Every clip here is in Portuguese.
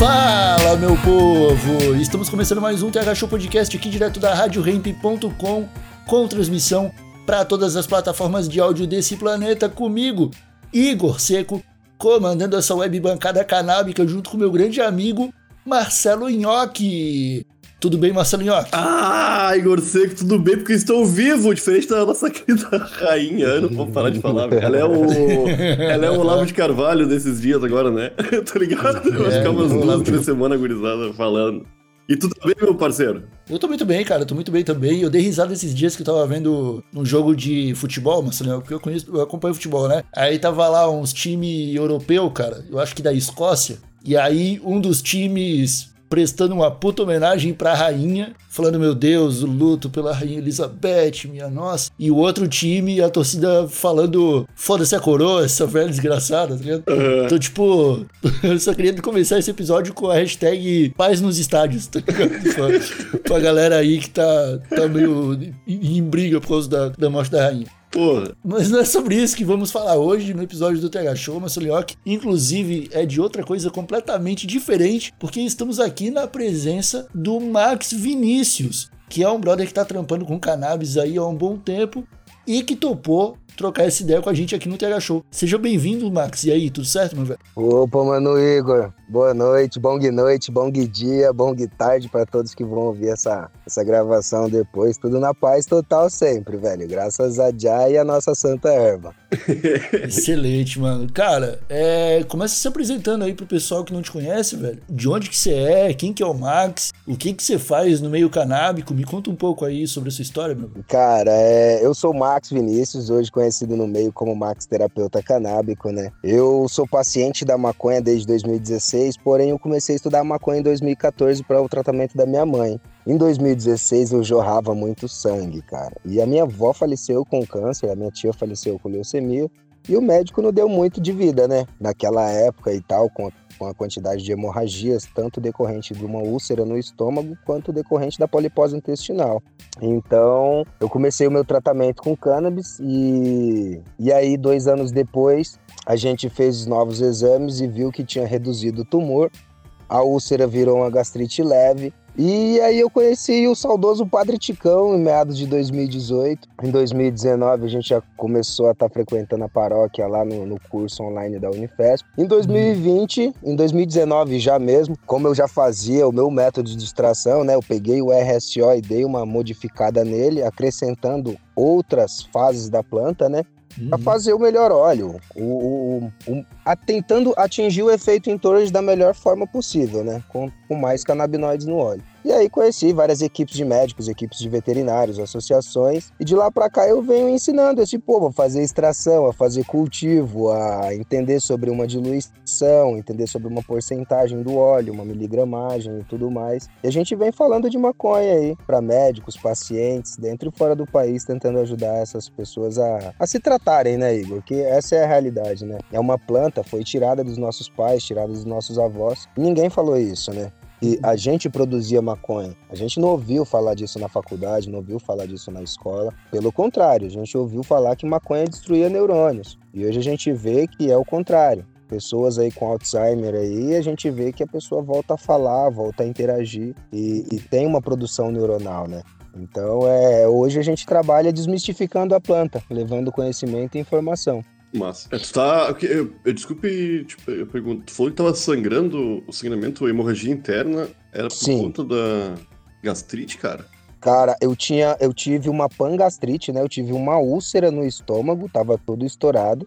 Fala, meu povo! Estamos começando mais um TH Show Podcast aqui direto da RadioRamp.com com transmissão para todas as plataformas de áudio desse planeta comigo, Igor Seco, comandando essa web bancada canábica junto com meu grande amigo Marcelo Nhoque. Tudo bem, Marcelo Nhoque? Ah, Igor Seco, tudo bem? Porque estou vivo, diferente da nossa querida rainha. Eu não vou parar de falar. Ela é o. Ela é o Olavo de Carvalho desses dias agora, né? tá ligado? Eu acho que é umas duas, três semanas gurizada falando. E tu tá bem, meu parceiro? Eu tô muito bem, cara, tô muito bem também. Eu dei risada esses dias que eu tava vendo um jogo de futebol, Marcelo, porque eu conheço, eu acompanho futebol, né? Aí tava lá uns time europeu, cara, eu acho que da Escócia. E aí um dos times prestando uma puta homenagem pra rainha, falando, meu Deus, o luto pela rainha Elizabeth, minha nossa. E o outro time, a torcida falando, foda-se a coroa, essa velha desgraçada, tá ligado? Uhum. Então, tipo, eu só queria começar esse episódio com a hashtag paz nos estádios, tá ligado? pra, pra galera aí que tá, tá meio em, em briga por causa da, da morte da rainha. Porra. Mas não é sobre isso que vamos falar hoje no episódio do TH Show, Massolioc. Inclusive, é de outra coisa completamente diferente, porque estamos aqui na presença do Max Vinícius, que é um brother que tá trampando com cannabis aí há um bom tempo e que topou trocar essa ideia com a gente aqui no TH Show. Seja bem-vindo, Max. E aí, tudo certo, meu velho? Opa, mano Igor. Boa noite, bom noite, bom dia, bom tarde para todos que vão ouvir essa, essa gravação depois. Tudo na paz total sempre, velho. Graças a Jai e a nossa santa erva. Excelente, mano. Cara, é, começa se apresentando aí pro pessoal que não te conhece, velho. De onde que você é, quem que é o Max, o que que você faz no meio canábico. Me conta um pouco aí sobre essa história, meu. Cara, é, eu sou o Max Vinícius, hoje conhecido no meio como Max Terapeuta Canábico, né? Eu sou paciente da maconha desde 2016, porém eu comecei a estudar maconha em 2014 para o tratamento da minha mãe. Em 2016 eu jorrava muito sangue, cara. E a minha avó faleceu com câncer, a minha tia faleceu com leucemia. E o médico não deu muito de vida, né? Naquela época e tal, com com a quantidade de hemorragias, tanto decorrente de uma úlcera no estômago, quanto decorrente da polipose intestinal. Então, eu comecei o meu tratamento com cannabis e, e aí, dois anos depois, a gente fez os novos exames e viu que tinha reduzido o tumor. A úlcera virou uma gastrite leve e aí eu conheci o saudoso Padre Ticão em meados de 2018. Em 2019 a gente já começou a estar tá frequentando a paróquia lá no, no, curso online da Unifesp. Em 2020, em 2019 já mesmo, como eu já fazia o meu método de distração, né? Eu peguei o RSO e dei uma modificada nele, acrescentando outras fases da planta, né? Para fazer o melhor óleo, o, o, o, a, tentando atingir o efeito em torno da melhor forma possível, né? Com, com mais canabinoides no óleo. E aí conheci várias equipes de médicos, equipes de veterinários, associações, e de lá para cá eu venho ensinando esse povo a fazer extração, a fazer cultivo, a entender sobre uma diluição, entender sobre uma porcentagem do óleo, uma miligramagem e tudo mais. E a gente vem falando de maconha aí para médicos, pacientes, dentro e fora do país, tentando ajudar essas pessoas a, a se tratarem, né, Igor? Que essa é a realidade, né? É uma planta, foi tirada dos nossos pais, tirada dos nossos avós. Ninguém falou isso, né? E a gente produzia maconha. A gente não ouviu falar disso na faculdade, não ouviu falar disso na escola. Pelo contrário, a gente ouviu falar que maconha destruía neurônios. E hoje a gente vê que é o contrário. Pessoas aí com Alzheimer aí, a gente vê que a pessoa volta a falar, volta a interagir e, e tem uma produção neuronal, né? Então, é, hoje a gente trabalha desmistificando a planta, levando conhecimento e informação. Massa. É, tu tá. Eu, eu, desculpe, tipo, eu pergunto. Tu falou que tava sangrando o sangramento, a hemorragia interna, era por Sim. conta da gastrite, cara? Cara, eu tinha, eu tive uma pangastrite, né? Eu tive uma úlcera no estômago, tava todo estourado.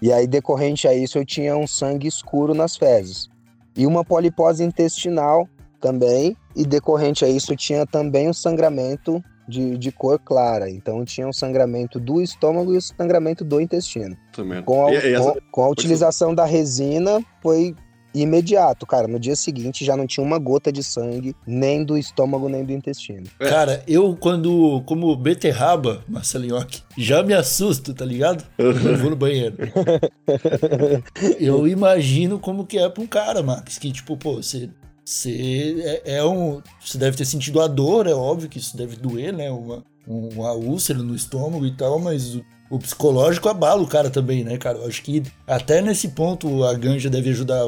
E aí, decorrente a isso, eu tinha um sangue escuro nas fezes. E uma polipose intestinal também. E decorrente a isso, eu tinha também um sangramento de, de cor clara. Então tinha um sangramento do estômago e o sangramento do intestino. Também. Com a, E- e essa- com, com a utilização da resina, foi imediato, cara. No dia seguinte já não tinha uma gota de sangue, nem do estômago, nem do intestino. É. Cara, eu quando como beterraba, Marcelinhoque, já me assusto, tá ligado? Eu vou no banheiro. eu imagino como que é pra um cara, Max, que tipo, pô, você você é, é um, você deve ter sentido a dor, é óbvio que isso deve doer, né? Uma, uma úlcera no estômago e tal, mas o, o psicológico abala o cara também, né, cara? Eu acho que até nesse ponto a ganja deve ajudar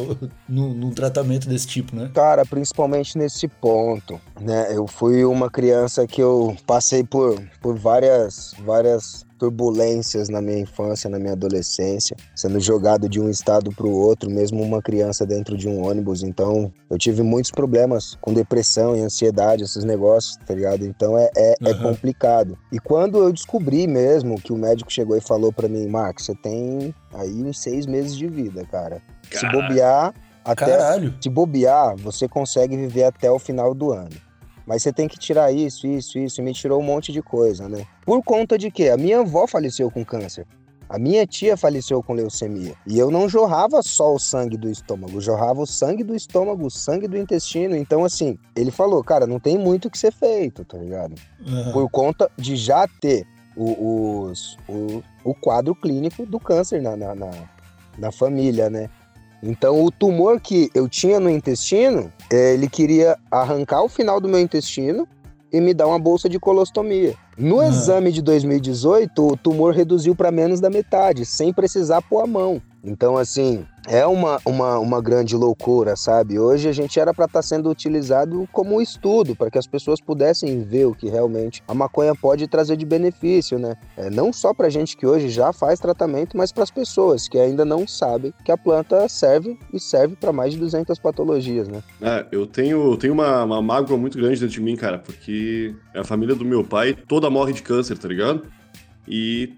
no, num tratamento desse tipo, né? Cara, principalmente nesse ponto, né? Eu fui uma criança que eu passei por, por várias, várias turbulências na minha infância, na minha adolescência, sendo jogado de um estado para o outro, mesmo uma criança dentro de um ônibus. Então, eu tive muitos problemas com depressão e ansiedade, esses negócios, tá ligado? Então, é, é, é Aham. complicado. E quando eu descobri mesmo que o médico chegou e falou para mim, Marcos, você tem aí uns seis meses de vida, cara. Se Caralho. bobear, até Caralho. se bobear, você consegue viver até o final do ano. Mas você tem que tirar isso, isso, isso. E me tirou um monte de coisa, né? Por conta de quê? A minha avó faleceu com câncer. A minha tia faleceu com leucemia. E eu não jorrava só o sangue do estômago, jorrava o sangue do estômago, o sangue do intestino. Então, assim, ele falou, cara, não tem muito o que ser feito, tá ligado? Aham. Por conta de já ter o, os- o, o quadro clínico do câncer na, na, na, na família, né? Então, o tumor que eu tinha no intestino, eh, ele queria arrancar o final do meu intestino e me dar uma bolsa de colostomia. No Ah. exame de 2018, o tumor reduziu para menos da metade, sem precisar pôr a mão. Então, assim, é uma, uma, uma grande loucura, sabe? Hoje a gente era para estar sendo utilizado como estudo, para que as pessoas pudessem ver o que realmente a maconha pode trazer de benefício, né? É, não só para gente que hoje já faz tratamento, mas para as pessoas que ainda não sabem que a planta serve e serve para mais de 200 patologias, né? É, eu tenho, tenho uma, uma mágoa muito grande dentro de mim, cara, porque a família do meu pai toda morre de câncer, tá ligado? E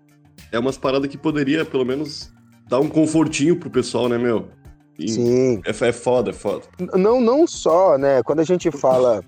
é umas paradas que poderia, pelo menos, dar um confortinho pro pessoal, né, meu? E Sim. É, é foda, é foda. Não, não só, né? Quando a gente fala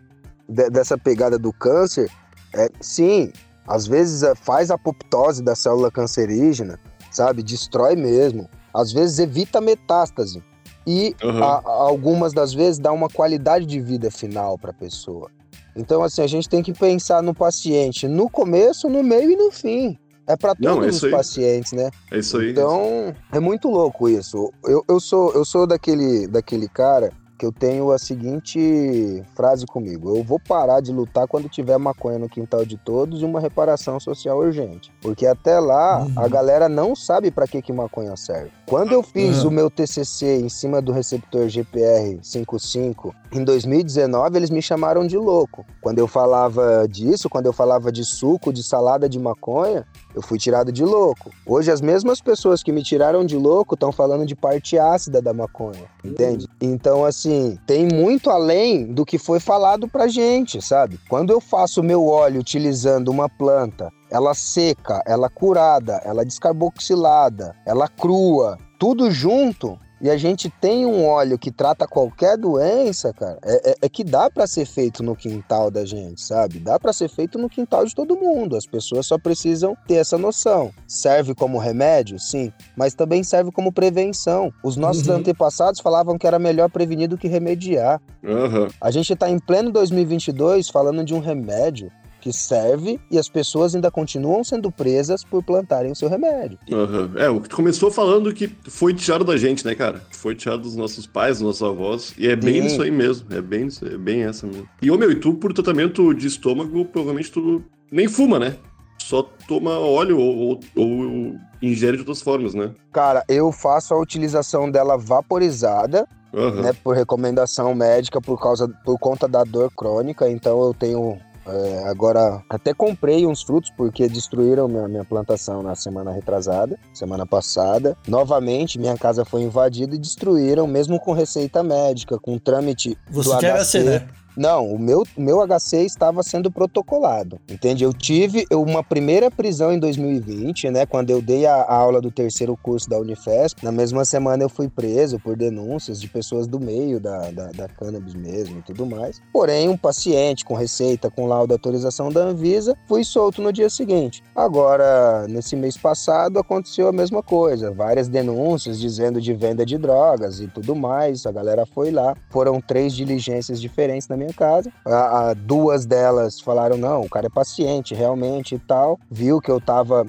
de- dessa pegada do câncer, é, sim, às vezes é, faz a apoptose da célula cancerígena, sabe? Destrói mesmo. Às vezes evita metástase. E a- a- algumas das vezes dá uma qualidade de vida final para a pessoa. Então, assim, a gente tem que pensar no paciente no começo, no meio e no fim. É para todos é os aí. pacientes, né? É isso aí. Então, é muito louco isso. Eu, eu sou, eu sou daquele, daquele cara que eu tenho a seguinte frase comigo: eu vou parar de lutar quando tiver maconha no quintal de todos e uma reparação social urgente. Porque até lá Uhum. a galera não sabe para que, que maconha serve. Quando eu fiz Uhum. o meu TCC em cima do receptor GPR 55 em 2019, eles me chamaram de louco. Quando eu falava disso, quando eu falava de suco, de salada de maconha, eu fui tirado de louco. Hoje, as mesmas pessoas que me tiraram de louco estão falando de parte ácida da maconha, entende? Então, assim, tem muito além do que foi falado pra gente, sabe? Quando eu faço meu óleo utilizando uma planta, ela seca, ela curada, ela descarboxilada, ela crua, tudo junto. E a gente tem um óleo que trata qualquer doença, cara, é, é- é que dá pra ser feito no quintal da gente, sabe? Dá pra ser feito no quintal de todo mundo. As pessoas só precisam ter essa noção. Serve como remédio, sim, mas também serve como prevenção. Os nossos Uhum. antepassados falavam que era melhor prevenir do que remediar. Aham. A gente tá em pleno 2022 falando de um remédio que serve e as pessoas ainda continuam sendo presas por plantarem o seu remédio. Aham. É, o que tu começou falando que foi tirado da gente, né, cara? Foi tirado dos nossos pais, dos nossos avós. E é bem Sim. isso aí mesmo. É bem, isso- é bem essa mesmo. E, ô meu, e tu, por tratamento de estômago, provavelmente tu nem fuma, né? Só toma óleo ou, ou, ou ingere de outras formas, né? Cara, eu faço a utilização dela vaporizada, Aham. né, por recomendação médica por causa por conta da dor crônica, então eu tenho é, agora até comprei uns frutos porque destruíram minha, minha plantação na semana retrasada, semana passada. Novamente, minha casa foi invadida e destruíram, mesmo com receita médica, com trâmite Você do tinha HC. HC, né? Não, o meu, meu HC estava sendo protocolado, entende? Eu tive uma primeira prisão em 2020, né? Quando eu dei a, a aula do terceiro curso da Unifesp. Na mesma semana eu fui preso por denúncias de pessoas do meio da, da, da cannabis mesmo e tudo mais. Porém, um paciente com receita, com laudo autorização da Anvisa, fui solto no dia seguinte. Agora, nesse mês passado, aconteceu a mesma coisa. Várias denúncias dizendo de venda de drogas e tudo mais. A galera foi lá. Foram três diligências diferentes na minha casa. A, a, duas delas falaram: não, o cara é paciente, realmente e tal. Viu que eu tava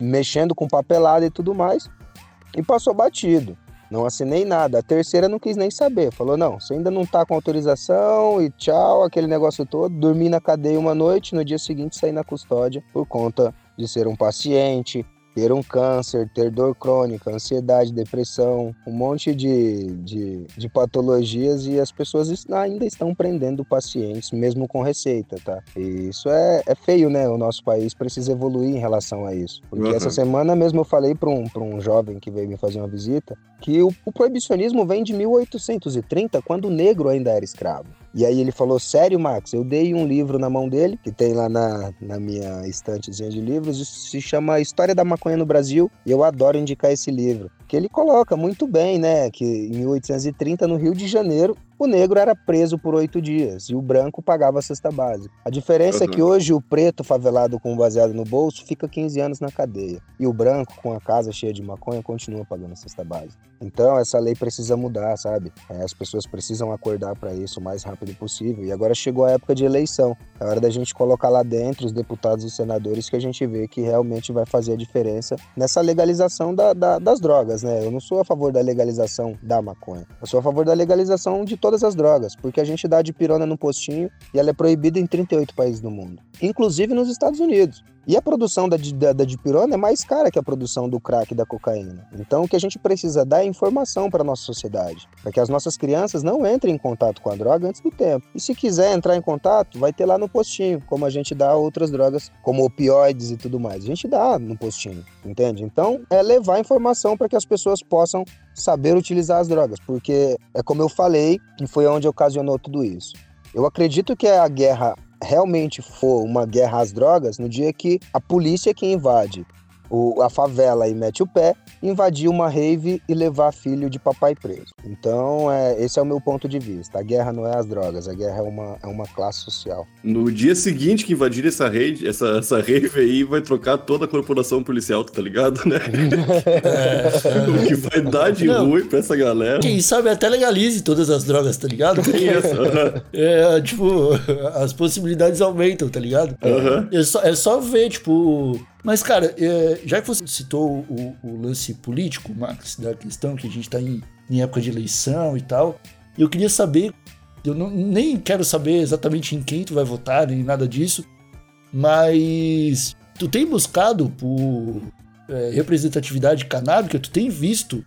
mexendo com papelada e tudo mais. E passou batido. Não assinei nada. A terceira não quis nem saber. Falou: não, você ainda não tá com autorização e tchau, aquele negócio todo. Dormi na cadeia uma noite, no dia seguinte saí na custódia por conta de ser um paciente, ter um câncer, ter dor crônica, ansiedade, depressão, um monte de, de, de, patologias e as pessoas ainda estão prendendo pacientes, mesmo com receita, tá? E isso é, é feio, né? O nosso país precisa evoluir em relação a isso. Porque uhum. essa semana mesmo eu falei para um, um jovem que veio me fazer uma visita que o, o proibicionismo vem de 1830, quando o negro ainda era escravo. E aí ele falou: Sério, Max? Eu dei um livro na mão dele, que tem lá na, na minha estantezinha de livros, isso se chama História da Maconha no Brasil, e eu adoro indicar esse livro. Que ele coloca muito bem, né? Que em 1830, no Rio de Janeiro, o negro era preso por oito dias e o branco pagava a cesta básica. A diferença uhum. é que hoje o preto favelado com baseado no bolso fica 15 anos na cadeia e o branco com a casa cheia de maconha continua pagando a cesta básica. Então essa lei precisa mudar, sabe? É, as pessoas precisam acordar para isso o mais rápido possível. E agora chegou a época de eleição. É hora da gente colocar lá dentro os deputados e senadores que a gente vê que realmente vai fazer a diferença nessa legalização da, da, das drogas, né? Eu não sou a favor da legalização da maconha. Eu sou a favor da legalização de todas todas as drogas, porque a gente dá de pirona no postinho e ela é proibida em 38 países do mundo, inclusive nos Estados Unidos. E a produção da, da, da dipirona é mais cara que a produção do crack e da cocaína. Então, o que a gente precisa dar é informação para a nossa sociedade, para que as nossas crianças não entrem em contato com a droga antes do tempo. E se quiser entrar em contato, vai ter lá no postinho, como a gente dá outras drogas, como opioides e tudo mais. A gente dá no postinho, entende? Então, é levar informação para que as pessoas possam saber utilizar as drogas, porque é como eu falei, e foi onde ocasionou tudo isso. Eu acredito que a guerra realmente for uma guerra às drogas, no dia que a polícia é que invade. O, a favela e mete o pé, invadir uma rave e levar filho de papai preso. Então, é, esse é o meu ponto de vista. A guerra não é as drogas, a guerra é uma, é uma classe social. No dia seguinte que invadir essa rede, essa, essa rave aí, vai trocar toda a corporação policial, tá ligado, né? o que vai dar de não, ruim pra essa galera. Quem sabe até legalize todas as drogas, tá ligado? Isso. é, tipo, as possibilidades aumentam, tá ligado? Uhum. É, só, é só ver, tipo, mas, cara, é, já que você citou o, o, lance político, Max, da questão que a gente está em, em, época de eleição e tal, eu queria saber, eu não, nem quero saber exatamente em quem tu vai votar, nem nada disso, mas tu tem buscado por é, representatividade canábica, tu tem visto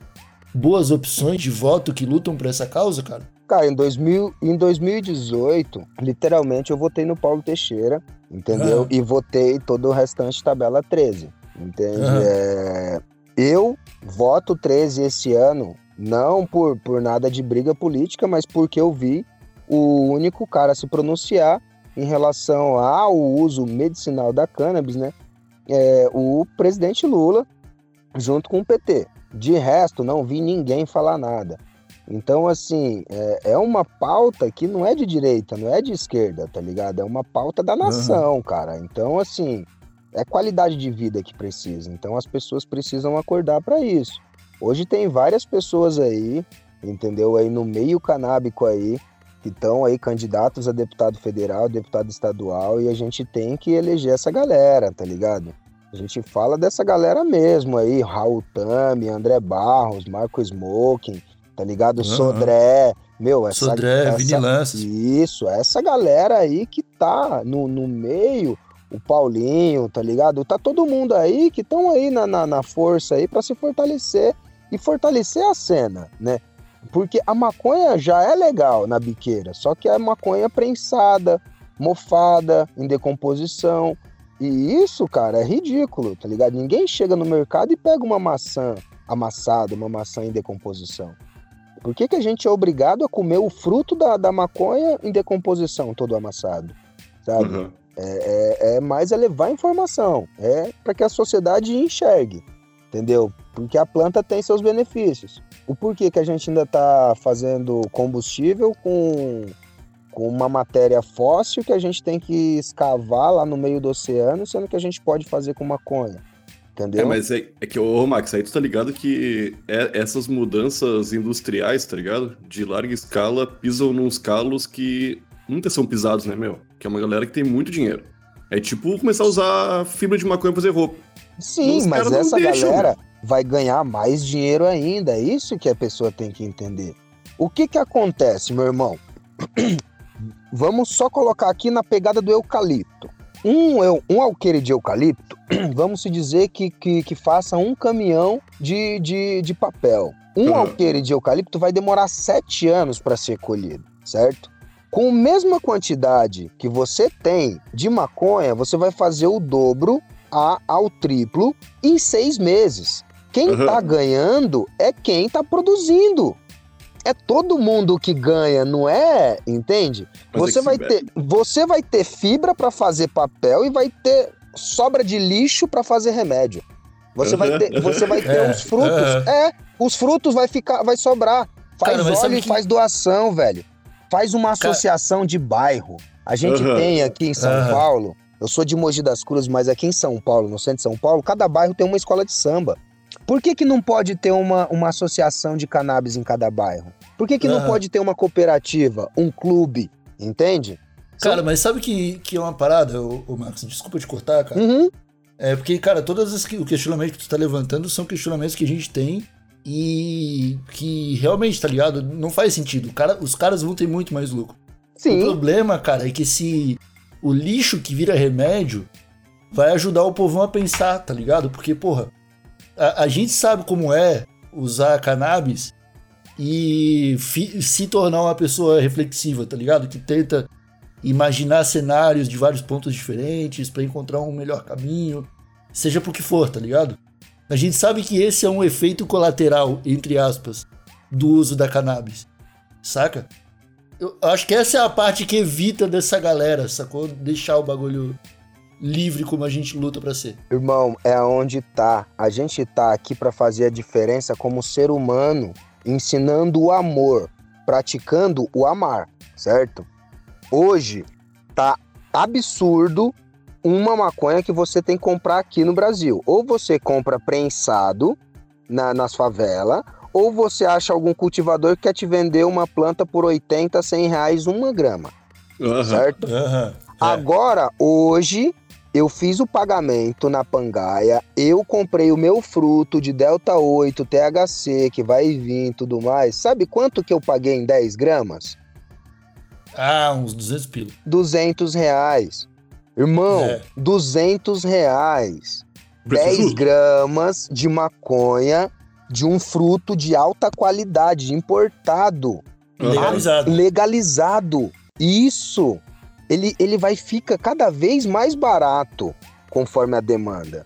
boas opções de voto que lutam por essa causa, cara? Cara, em, 2000, em 2018, literalmente eu votei no Paulo Teixeira, entendeu? Uhum. E votei todo o restante tabela 13, entende? Uhum. É, eu voto 13 esse ano, não por, por nada de briga política, mas porque eu vi o único cara a se pronunciar em relação ao uso medicinal da cannabis, né? É, o presidente Lula, junto com o PT. De resto, não vi ninguém falar nada. Então, assim, é, é, uma pauta que não é de direita, não é de esquerda, tá ligado? É uma pauta da nação, uhum. cara. Então, assim, é qualidade de vida que precisa. Então, as pessoas precisam acordar para isso. Hoje tem várias pessoas aí, entendeu? Aí no meio canábico aí, que estão aí candidatos a deputado federal, deputado estadual, e a gente tem que eleger essa galera, tá ligado? A gente fala dessa galera mesmo aí, Raul Tami, André Barros, Marco Smoking, tá ligado? Uhum. Sodré, meu, essa, Sodré, essa, Isso, essa galera aí que tá no, no meio, o Paulinho, tá ligado? Tá todo mundo aí que estão aí na, na, na, força aí para se fortalecer e fortalecer a cena, né? Porque a maconha já é legal na biqueira, só que é maconha prensada, mofada, em decomposição. E isso, cara, é ridículo, tá ligado? Ninguém chega no mercado e pega uma maçã amassada, uma maçã em decomposição Por que, que a gente é obrigado a comer o fruto da, da maconha em decomposição, todo amassado? Sabe? Uhum. É, é, é mais é levar informação, é para que a sociedade enxergue, entendeu? Porque a planta tem seus benefícios. O porquê que a gente ainda está fazendo combustível com, com uma matéria fóssil que a gente tem que escavar lá no meio do oceano, sendo que a gente pode fazer com maconha. Entendeu? É, mas é, é que, ô Max, aí tu tá ligado que é- essas mudanças industriais, tá ligado? De larga escala, pisam nos calos que nunca são pisados, né, meu? Que é uma galera que tem muito dinheiro. É tipo começar a usar fibra de maconha pra fazer roupa. Sim, Os mas essa deixam, galera vai ganhar mais dinheiro ainda. É isso que a pessoa tem que entender. O que que acontece, meu irmão? Vamos só colocar aqui na pegada do eucalipto. Um, um alqueire de eucalipto, vamos se dizer que, que, que faça um caminhão de, de, de papel. Um Uhum. alqueire de eucalipto vai demorar sete anos para ser colhido, certo? Com a mesma quantidade que você tem de maconha, você vai fazer o dobro a, ao triplo em seis meses. Quem Uhum. tá ganhando é quem tá produzindo. É todo mundo que ganha, não é? Entende? Mas é Você que vai, ter, você vai ter fibra para fazer papel e vai ter sobra de lixo para fazer remédio. Você vai ter, você vai ter É, os frutos. é. É, os frutos vai ficar, vai sobrar. Faz Cara, óleo e que- faz doação, velho. Faz uma Cara- associação de bairro. A gente Aham. tem aqui em São Aham. Paulo, eu sou de Mogi das Cruzes, mas aqui em São Paulo, no centro de São Paulo, cada bairro tem uma escola de samba. Por que, que não pode ter uma, uma associação de cannabis em cada bairro? Por que, que não Aham. pode ter uma cooperativa, um clube? Entende? Cara, mas sabe que, que é uma parada, ô, ô Marcos? Desculpa te cortar, cara. Uhum. É porque, cara, todos os que- o questionamento que tu tá levantando são questionamentos que a gente tem e que realmente, tá ligado? Não faz sentido. O cara, os caras vão ter muito mais lucro. O Sim. problema, cara, é que se o lixo que vira remédio vai ajudar o povão a pensar, tá ligado? Porque, porra, a, a gente sabe como é usar cannabis e fi- se tornar uma pessoa reflexiva, tá ligado? Que tenta imaginar cenários de vários pontos diferentes pra encontrar um melhor caminho, seja por que for, tá ligado? A gente sabe que esse é um efeito colateral, entre aspas, do uso da cannabis, saca? Eu acho que essa é a parte que evita dessa galera, sacou? Deixar o bagulho livre como a gente luta pra ser. Irmão, é onde tá. A gente tá aqui pra fazer a diferença como ser humano, ensinando o amor, praticando o amar, certo? Hoje tá absurdo uma maconha que você tem que comprar aqui no Brasil. Ou você compra prensado na, nas favelas, ou você acha algum cultivador que quer te vender uma planta por 80, 100 reais uma grama, Aham. certo? Aham. Agora, hoje, eu fiz o pagamento na Pangaia, eu comprei o meu fruto de Delta 8, THC, que vai vir e tudo mais. Sabe quanto que eu paguei em 10 gramas? Ah, uns 200 pila. 200 reais. Irmão, É. 200 reais. Preço 10 justo. gramas de maconha de um fruto de alta qualidade, importado. Legalizado. legalizado. Isso, ele, ele vai ficar cada vez mais barato conforme a demanda.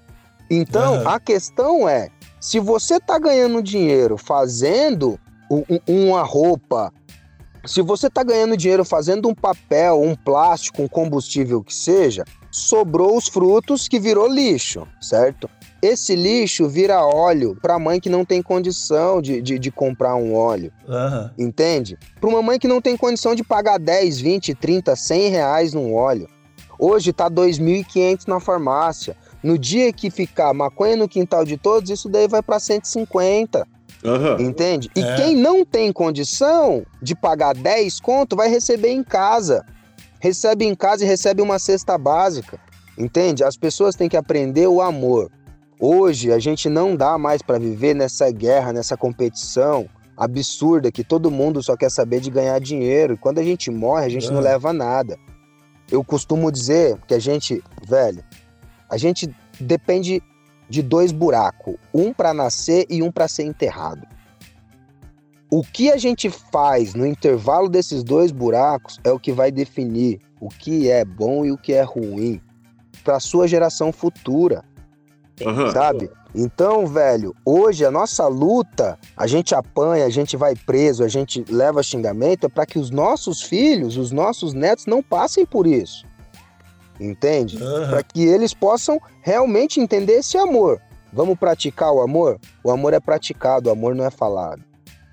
Então, Aham. a questão é, se você tá ganhando dinheiro fazendo um- um- uma roupa, se você tá ganhando dinheiro fazendo um papel, um plástico, um combustível que seja, sobrou os frutos que virou lixo, certo? Esse lixo vira óleo para mãe que não tem condição de, de, de comprar um óleo. Aham. Entende? Para uma mãe que não tem condição de pagar 10, 20, 30, 100 reais num óleo. Hoje tá 2.500 na farmácia. No dia que ficar maconha no quintal de todos, isso daí vai para 150, Aham. entende? E É. quem não tem condição de pagar 10 conto vai receber em casa. Recebe em casa e recebe uma cesta básica, entende? As pessoas têm que aprender o amor. Hoje a gente não dá mais para viver nessa guerra, nessa competição absurda que todo mundo só quer saber de ganhar dinheiro. E quando a gente morre, a gente não É. leva nada. Eu costumo dizer que a gente, velho, a gente depende de dois buracos, um para nascer e um para ser enterrado. O que a gente faz no intervalo desses dois buracos é o que vai definir o que é bom e o que é ruim para sua geração futura Aham. sabe? Então, velho, hoje a nossa luta, a gente apanha, a gente vai preso, a gente leva xingamento, é para que os nossos filhos, os nossos netos não passem por isso. Entende? Aham. Para que eles possam realmente entender esse amor. Vamos praticar o amor? O amor é praticado, o amor não é falado.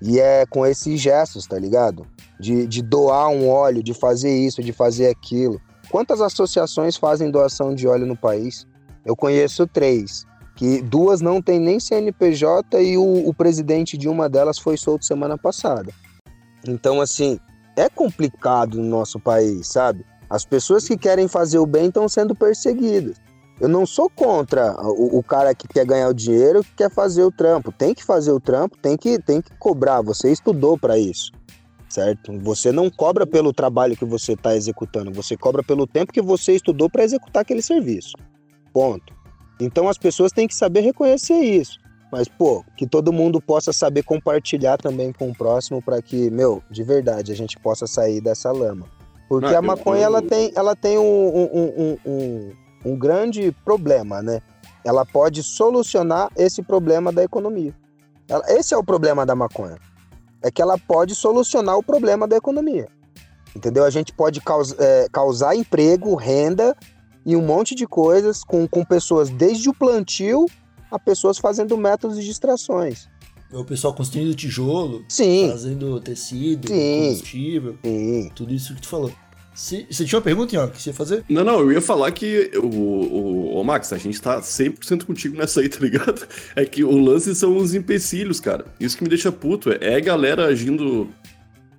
E é com esses gestos, tá ligado? De, de doar um óleo, de fazer isso, de fazer aquilo. Quantas associações fazem doação de óleo no país? Eu conheço três, que duas não tem nem CNPJ e o, o presidente de uma delas foi solto semana passada. Então, assim, é complicado no nosso país, sabe? As pessoas que querem fazer o bem estão sendo perseguidas. Eu não sou contra o, o cara que quer ganhar o dinheiro, que quer fazer o trampo. Tem que fazer o trampo, tem que, tem que cobrar. Você estudou para isso, certo? Você não cobra pelo trabalho que você está executando, você cobra pelo tempo que você estudou para executar aquele serviço. Ponto. Então as pessoas têm que saber reconhecer isso. Mas, pô, que todo mundo possa saber compartilhar também com o próximo para que, meu, de verdade, a gente possa sair dessa lama. Porque Não, a maconha, eu- ela tem, ela tem um, um, um, um, um grande problema, né? Ela pode solucionar esse problema da economia. Ela- esse é o problema da maconha. É que ela pode solucionar o problema da economia. Entendeu? A gente pode caus- é, causar emprego, renda e um monte de coisas com, com pessoas desde o plantio a pessoas fazendo métodos de extrações. O pessoal construindo tijolo, Sim, fazendo tecido, Sim. combustível, sim. tudo isso que tu falou. Se- Você tinha uma pergunta, Ian, que você ia fazer? Não, não, eu ia falar que o, o, o Max, a gente tá 100% contigo nessa aí, tá ligado? É que o lance são os empecilhos, cara. Isso que me deixa puto. É, é a galera agindo.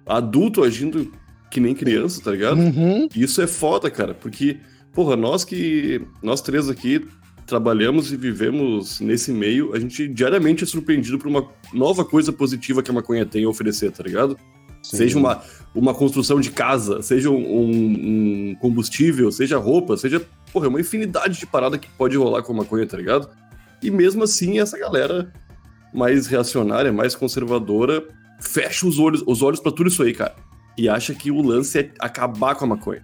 adulto agindo que nem criança, tá ligado? Uhum. Isso é foda, cara, porque, porra, nós que. Nós três aqui trabalhamos e vivemos nesse meio, a gente diariamente é surpreendido por uma nova coisa positiva que a maconha tem a oferecer, tá ligado? Seja uma, uma construção de casa, seja um, um combustível, seja roupa, seja. Porra, é uma infinidade de parada que pode rolar com a maconha, tá ligado? E mesmo assim, essa galera mais reacionária, mais conservadora, fecha os olhos, os olhos para tudo isso aí, cara. E acha que o lance é acabar com a maconha.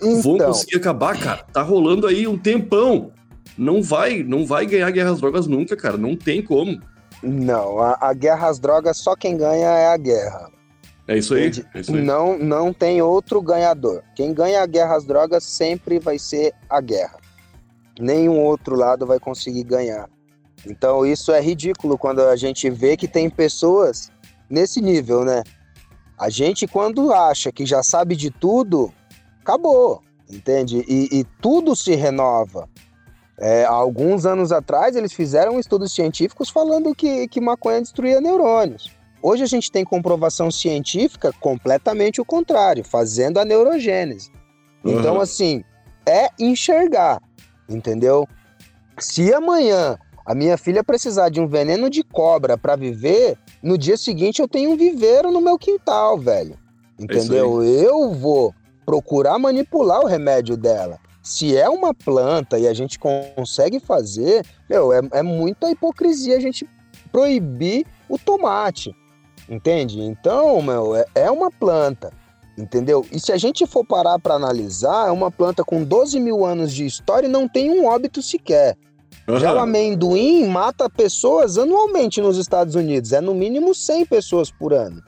Vão Então, conseguir acabar, cara. Tá rolando aí um tempão. Não vai, não vai ganhar guerras drogas nunca, cara. Não tem como. não, a, a guerra às drogas, só quem ganha é a guerra. É isso aí. É isso aí. Não, não tem outro ganhador. Quem ganha a guerra às drogas sempre vai ser a guerra. Nenhum outro lado vai conseguir ganhar. Então isso é ridículo quando a gente vê que tem pessoas nesse nível, né? A gente quando acha que já sabe de tudo, acabou, entende? E, e tudo se renova. É, alguns anos atrás eles fizeram estudos científicos falando que, que maconha destruía neurônios. Hoje a gente tem comprovação científica completamente o contrário, fazendo a neurogênese. Então, Uhum. assim, é enxergar, entendeu? Se amanhã a minha filha precisar de um veneno de cobra para viver, no dia seguinte eu tenho um viveiro no meu quintal, velho. Entendeu? Eu vou procurar manipular o remédio dela. Se é uma planta e a gente consegue fazer, meu, é, é muita hipocrisia a gente proibir o tomate. Entende? Então, meu, é, é uma planta. Entendeu? E se a gente for parar para analisar, é uma planta com 12 mil anos de história e não tem um óbito sequer. Já o amendoim mata pessoas anualmente nos Estados Unidos. É no mínimo 100 pessoas por ano.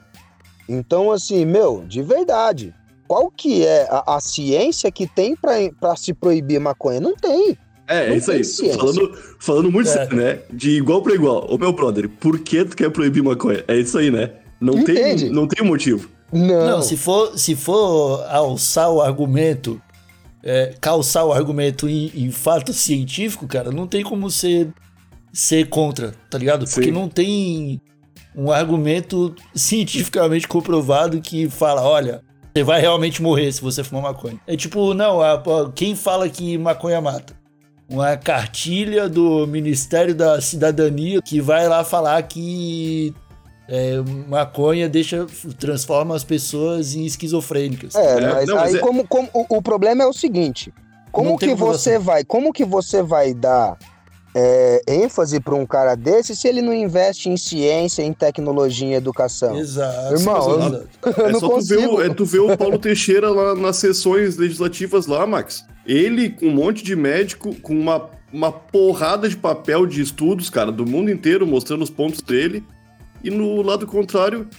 Então, assim, meu, de verdade, qual que é a, a ciência que tem para se proibir maconha? Não tem. É, é Não isso aí. ciência. Falando, falando muito É. sério, né? De igual pra igual. Ô, meu brother, por que tu quer proibir maconha? É isso aí, né? Não Entende? tem, não tem motivo. Não. Não, se for, se for alçar o argumento, é, calçar o argumento em, em fato científico, cara, não tem como ser, ser contra, tá ligado? Porque Sim. não tem um argumento cientificamente comprovado que fala, olha, você vai realmente morrer se você fumar maconha. É tipo, não, a- a- quem fala que maconha mata? Uma cartilha do Ministério da Cidadania que vai lá falar que é, maconha deixa, transforma as pessoas em esquizofrênicas. É, É, mas não, mas aí é- como, como o, o problema é o seguinte: como que você vai, como que você vai dar é, ênfase para um cara desse se ele não investe em ciência, em tecnologia, em educação? Exato. Irmão, exato. Eu é não só tu ver, consigo. o, é tu ver o Paulo Teixeira lá nas sessões legislativas lá, Max. Ele com um monte de médico, com uma, uma porrada de papel de estudos, cara, do mundo inteiro, mostrando os pontos dele. E no lado contrário,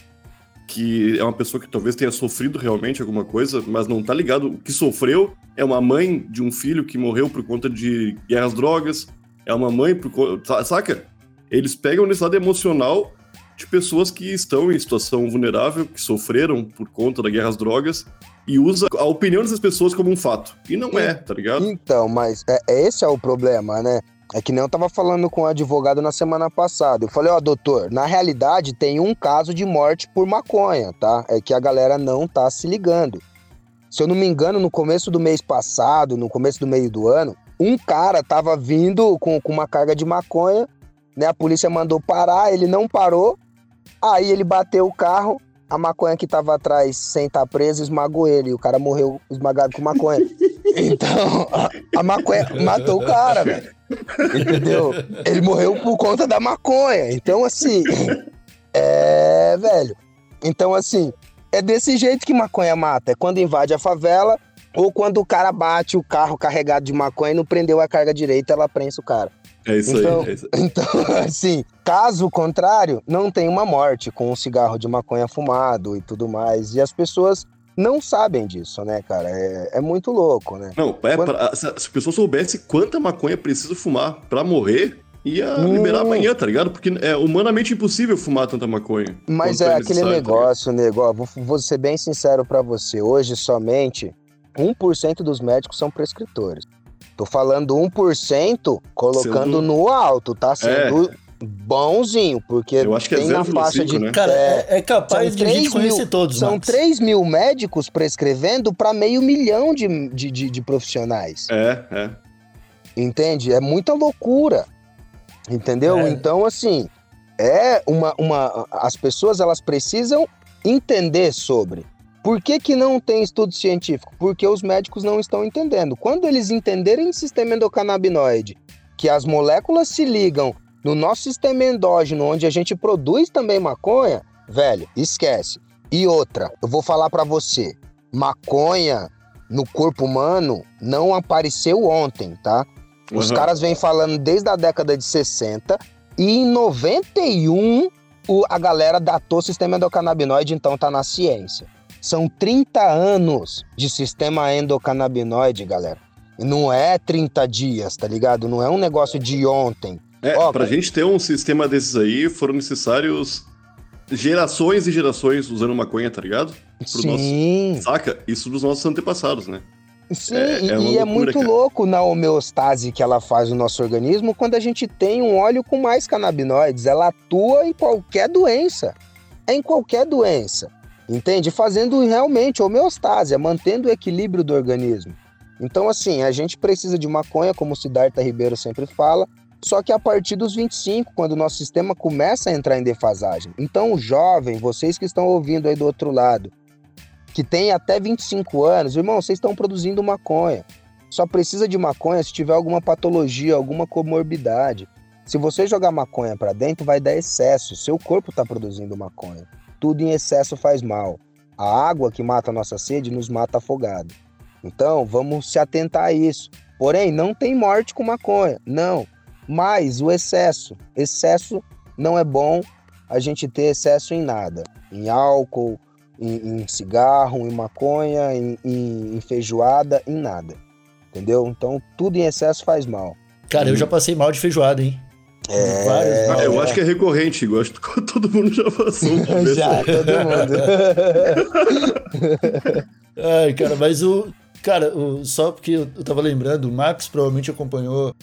que é uma pessoa que talvez tenha sofrido realmente alguma coisa, mas não tá ligado. O que sofreu é uma mãe de um filho que morreu por conta de guerras drogas, é uma mãe por. Saca? Eles pegam nesse lado emocional de pessoas que estão em situação vulnerável, que sofreram por conta da guerra às drogas, e usa a opinião dessas pessoas como um fato. E não é, tá ligado? Então, mas é, é esse é o problema, né? É que nem eu tava falando com o advogado na semana passada. Eu falei, ó, doutor, na realidade tem um caso de morte por maconha, tá? É que a galera não tá se ligando. Se eu não me engano, no começo do mês passado, no começo do meio do ano, um cara tava vindo com, com uma carga de maconha, né? A polícia mandou parar, ele não parou. Aí ele bateu o carro, a maconha que tava atrás, sem estar tá presa, esmagou ele. E o cara morreu esmagado com maconha. Então, a, a maconha matou o cara, velho. Entendeu? Ele morreu por conta da maconha. Então, assim. É, velho. Então, assim, é desse jeito que maconha mata. É quando invade a favela ou quando o cara bate o carro carregado de maconha e não prendeu a carga direita, ela prensa o cara. É isso então, aí. É isso. Então, assim, caso contrário, não tem uma morte com um cigarro de maconha fumado e tudo mais. E as pessoas não sabem disso, né, cara? É, é muito louco, né? Não, é, Quando... pra, se as pessoas soubessem quanta maconha precisa fumar para morrer, ia hum. liberar amanhã, tá ligado? Porque é humanamente impossível fumar tanta maconha. Mas é aquele tá negócio, tá negócio. Vou, vou ser bem sincero para você. Hoje, somente 1% dos médicos são prescritores. Tô falando 1% colocando Sendo... no alto, tá? Sendo é. bonzinho, porque Eu acho que é tem uma faixa 5, de. Né? Cara, é, é capaz de a gente conhecer mil, todos. São Max. 3 mil médicos prescrevendo para meio milhão de, de, de, de profissionais. É, é. Entende? É muita loucura. Entendeu? É. Então, assim, é uma, uma. As pessoas elas precisam entender sobre. Por que, que não tem estudo científico? Porque os médicos não estão entendendo. Quando eles entenderem o sistema endocannabinoide, que as moléculas se ligam no nosso sistema endógeno, onde a gente produz também maconha, velho, esquece. E outra, eu vou falar para você, maconha no corpo humano não apareceu ontem, tá? Os Uhum. caras vêm falando desde a década de 60 e em 91 o- a galera datou o sistema endocannabinoide, então tá na ciência. São 30 anos de sistema endocannabinoide, galera. Não é 30 dias, tá ligado? Não é um negócio de ontem. É, Ó, pra cara- gente ter um sistema desses aí, foram necessários gerações e gerações usando maconha, tá ligado? Pro Sim, Saca? Isso dos nossos antepassados, né? sim, é- e, é e é loucura, muito cara. louco na homeostase que ela faz no nosso organismo quando a gente tem um óleo com mais canabinoides. Ela atua em qualquer doença. É em qualquer doença. Entende? Fazendo realmente homeostase, é mantendo o equilíbrio do organismo. Então, assim, a gente precisa de maconha, como o Siddhartha Ribeiro sempre fala, só que a partir dos 25, quando o nosso sistema começa a entrar em defasagem. Então, jovem, vocês que estão ouvindo aí do outro lado, que tem até 25 anos, irmão, vocês estão produzindo maconha. Só precisa de maconha se tiver alguma patologia, alguma comorbidade. Se você jogar maconha para dentro, vai dar excesso. Seu corpo está produzindo maconha. Tudo em excesso faz mal. A água que mata a nossa sede nos mata afogado. Então, vamos se atentar a isso. Porém, não tem morte com maconha. Não. Mas o excesso. Excesso não é bom a gente ter excesso em nada. Em álcool, em, em cigarro, em maconha, em, em- em feijoada, em nada. Entendeu? Então, tudo em excesso faz mal. Cara, eu já passei mal de feijoada, hein? É. Ah, eu acho que é recorrente, igual acho que todo mundo já passou. Já, todo mundo. Ai, cara, mas o. Cara, o- só porque eu, eu tava lembrando, o Max provavelmente acompanhou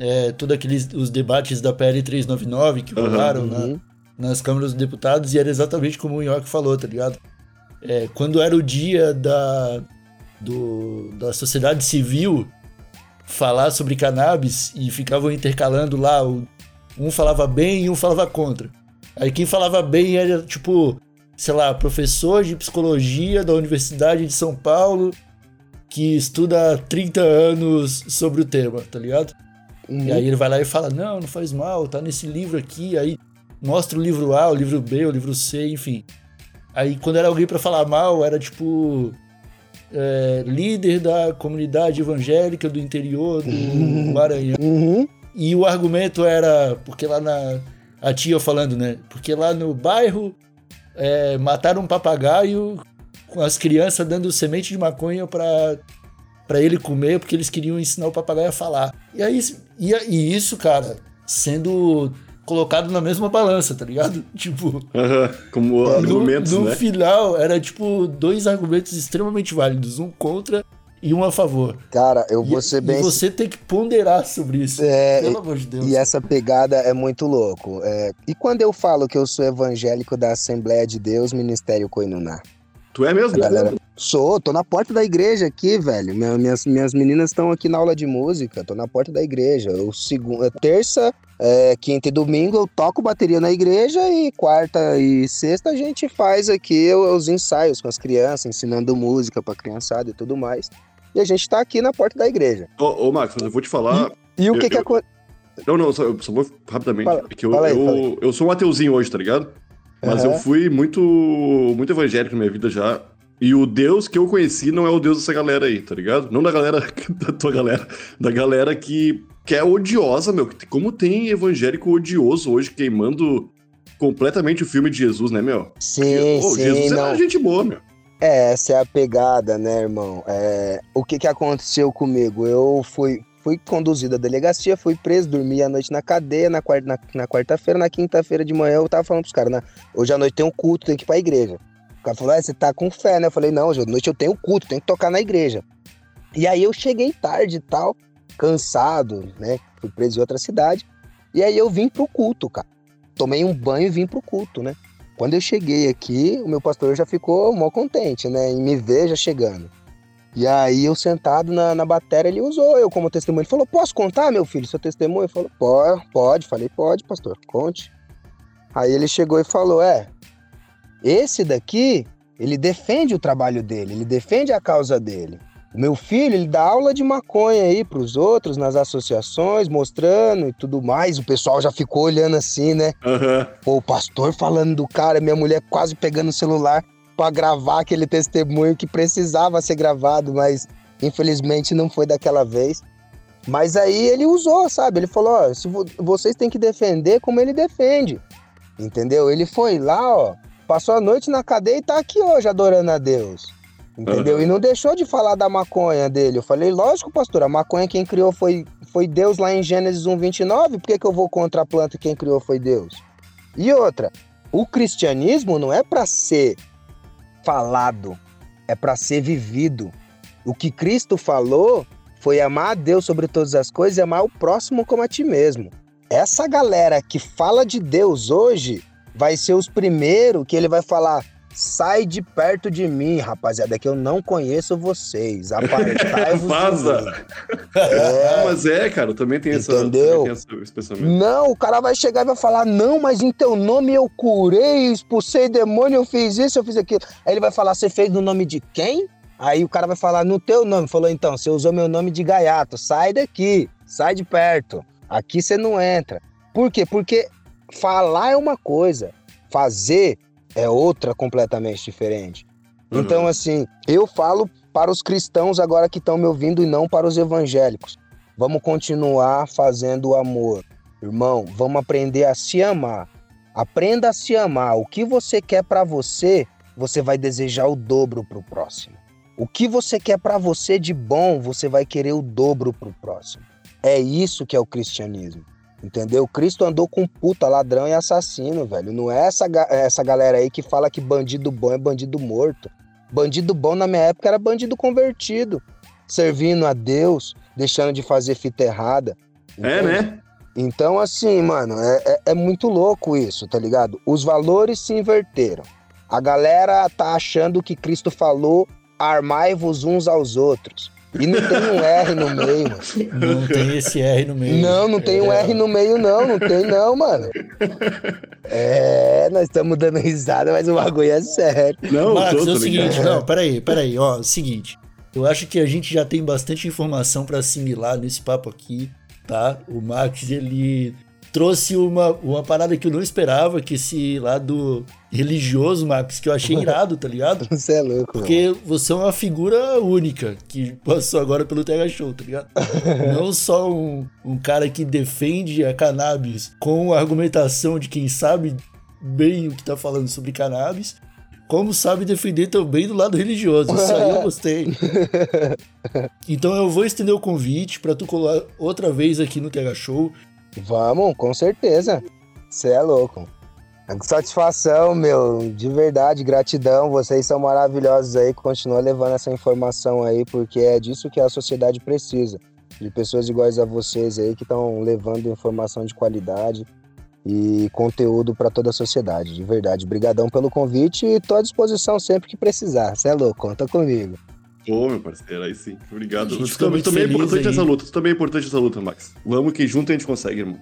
é, todos aqueles os debates da PL 399 que rolaram na- Uhum. nas câmaras dos deputados e era exatamente como o York falou, tá ligado? É, quando era o dia da, do, da sociedade civil falar sobre cannabis e ficavam intercalando lá, o- um falava bem e um falava contra. Aí quem falava bem era tipo, sei lá, professor de psicologia da Universidade de São Paulo que estuda há 30 anos sobre o tema, tá ligado? Uhum. E aí ele vai lá e fala: Não, não faz mal, tá nesse livro aqui. Aí mostra o livro A, o livro B, o livro C, enfim. Aí quando era alguém pra falar mal, era tipo. é, líder da comunidade evangélica do interior do Maranhão. Uhum. E o argumento era, porque lá na. A tia falando, né? Porque lá no bairro é, mataram um papagaio com as crianças dando semente de maconha pra, pra ele comer, porque eles queriam ensinar o papagaio a falar. E aí, e, e isso, cara, sendo colocado na mesma balança, tá ligado? Tipo. Como argumentos, no, no né? final, era tipo dois argumentos extremamente válidos, um contra e um a favor. Cara, eu vou E, ser bem e você tem que ponderar sobre isso. É, pelo amor de Deus. E essa pegada é muito louco. É, e quando eu falo que eu sou evangélico da Assembleia de Deus, Ministério Coinuná? Tu é mesmo? Galera, sou, tô na porta da igreja aqui, velho. Minha- Minhas, minhas meninas estão aqui na aula de música, tô na porta da igreja. Eu, segunda, terça, é, quinta e domingo eu toco bateria na igreja e quarta e sexta a gente faz aqui os ensaios com as crianças, ensinando música pra criançada e tudo mais. E a gente tá aqui na porta da igreja. Ô, ô, Max, mas eu vou te falar. E o Eu- que que eu- acontece? Não, não, só, só vou rapidamente. Fala- é que eu, aí, eu, eu sou um ateuzinho hoje, tá ligado? Mas eu Aham. fui muito, muito evangélico na minha vida já. E o Deus que eu conheci não é o Deus dessa galera aí, tá ligado? Não da galera, da tua galera, da galera que, que é odiosa, meu. Como tem evangélico odioso hoje queimando completamente o filme de Jesus, né, meu? Sim, Ô, sim, Jesus não. era gente boa, meu. É, essa é a pegada, né, irmão? É, o que que aconteceu comigo? Eu fui, fui conduzido à delegacia, fui preso, dormi a noite na cadeia, na, quarta, na, na quarta-feira, na quinta-feira de manhã eu tava falando pros caras, né? Hoje à noite tem um culto, tem que ir pra igreja. O cara falou, é, você tá com fé, né? Eu falei, não, hoje à noite eu tenho culto, tenho que tocar na igreja. E aí eu cheguei tarde e tal, cansado, né? Fui preso em outra cidade. E aí eu vim pro culto, cara. Tomei um banho e vim pro culto, né? Quando eu cheguei aqui, o meu pastor já ficou mó contente, né? Em me ver já chegando. E aí eu sentado na, na bateria, ele usou eu como testemunho. Ele falou, posso contar, meu filho, seu testemunho? Eu falei, pode, pode. Falei, pode, pastor, conte. Aí ele chegou e falou, é, esse daqui, ele defende o trabalho dele, ele defende a causa dele. O meu filho, ele dá aula de maconha aí pros outros, nas associações, mostrando e tudo mais. O pessoal já ficou olhando assim, né? Aham. Pô, o pastor falando do cara, minha mulher quase pegando o celular pra gravar aquele testemunho que precisava ser gravado, mas infelizmente não foi daquela vez. Mas aí ele usou, sabe? Ele falou: ó, se vo- vocês têm que defender como ele defende. Entendeu? Ele foi lá, ó, passou a noite na cadeia e tá aqui hoje adorando a Deus. Entendeu? Aham. E não deixou de falar da maconha dele. Eu falei, lógico, pastor, a maconha quem criou foi, foi Deus lá em Gênesis 1, 29. Por que, que eu vou contra a planta e quem criou foi Deus? E outra, o cristianismo não é para ser falado, é para ser vivido. O que Cristo falou foi amar a Deus sobre todas as coisas e amar o próximo como a ti mesmo. Essa galera que fala de Deus hoje vai ser os primeiros que ele vai falar: sai de perto de mim, rapaziada, que eu não conheço vocês. Apartai-vos Vaza. mim." Ah, É, mas é, cara, eu também tenho essa, Entendeu? também essa- esse pensamento. Não, o cara vai chegar e vai falar: Não, mas em teu nome eu curei, expulsei demônio, eu fiz isso, eu fiz aquilo. Aí ele vai falar: Você fez no nome de quem? Aí o cara vai falar: No teu nome. Falou: Então, você usou meu nome de gaiato, sai daqui, sai de perto. Aqui você não entra. Por quê? Porque falar é uma coisa, fazer é outra completamente diferente. Uhum. Então, assim, eu falo para os cristãos agora que estão me ouvindo e não para os evangélicos. Vamos continuar fazendo o amor. Irmão, vamos aprender a se amar. Aprenda a se amar. O que você quer para você, você vai desejar o dobro para o próximo. O que você quer para você de bom, você vai querer o dobro para o próximo. É isso que é o cristianismo. Entendeu? Cristo andou com puta, ladrão e assassino, velho. Não é essa, ga- essa galera aí que fala que bandido bom é bandido morto. Bandido bom na minha época era bandido convertido, servindo a Deus, deixando de fazer fita errada. É, entende? né? Então, assim, mano, é, é- é muito louco isso, tá ligado? Os valores se inverteram. A galera tá achando que Cristo falou: armai-vos uns aos outros. E não tem um R no meio, mano. Não tem esse R no meio. Não, não tem um É. R no meio, não. Não tem, não, mano. É, nós estamos dando risada, mas o bagulho é sério. Não, Max, tô, é o seguinte, ligado. não, peraí, peraí, ó, seguinte. Eu acho que a gente já tem bastante informação pra assimilar nesse papo aqui, tá? O Max, ele trouxe uma, uma parada que eu não esperava, que esse lado religioso, Max, que eu achei irado, tá ligado? Você é louco, mano. Porque você é uma figura única que passou agora pelo Tega Show, tá ligado? Não só um, um cara que defende a cannabis com a argumentação de quem sabe bem o que tá falando sobre cannabis, como sabe defender também do lado religioso. Isso aí eu gostei. Então eu vou estender o convite pra tu colar outra vez aqui no Tega Show. Vamos, com certeza. Você é louco. Satisfação, meu, de verdade, gratidão. Vocês são maravilhosos aí. Continua levando essa informação aí, porque é disso que a sociedade precisa. De pessoas iguais a vocês aí que estão levando informação de qualidade e conteúdo para toda a sociedade. De verdade. Obrigadão pelo convite e tô à disposição sempre que precisar. Você é louco, conta comigo. Ô, meu parceiro, aí sim. Obrigado. gente Isso muito também é importante aí. essa luta. Isso também é importante essa luta, Max. Vamos que junto a gente consegue, irmão.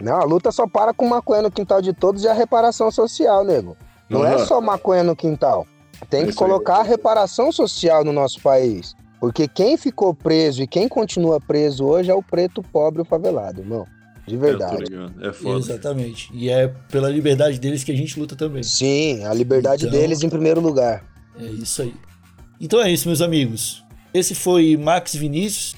Não, a luta só para com maconha no quintal de todos e a reparação social, nego. Não é Aham. só maconha no quintal. Tem É que isso aí. colocar a reparação social no nosso país. Porque quem ficou preso e quem continua preso hoje é o preto pobre o favelado, irmão. De É, verdade. É foda. Exatamente. E é pela liberdade deles que a gente luta também. Sim, a liberdade Então- deles em primeiro lugar. É isso aí. Então é isso, meus amigos. Esse foi Max Vinícius.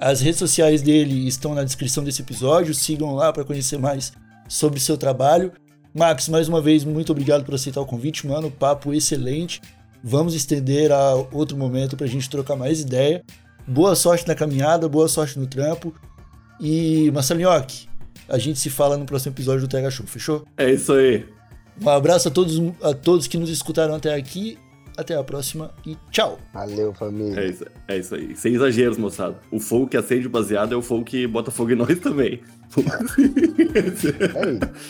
As redes sociais dele estão na descrição desse episódio. Sigam lá para conhecer mais sobre seu trabalho. Max, mais uma vez, muito obrigado por aceitar o convite, mano. Papo excelente. Vamos estender a outro momento pra gente trocar mais ideia. Boa sorte na caminhada, boa sorte no trampo. E, Massalinhoque, a gente se fala no próximo episódio do TH Show, fechou? É isso aí. Um abraço a todos, a todos que nos escutaram até aqui. Até a próxima e tchau! Valeu, família. É isso, é isso aí. Sem exageros, moçada. O fogo que acende o baseado é o fogo que bota fogo em nós também.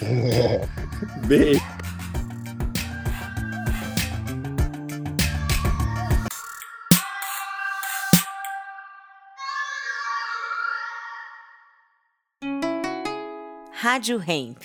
É. Bem. Rádio Hemp.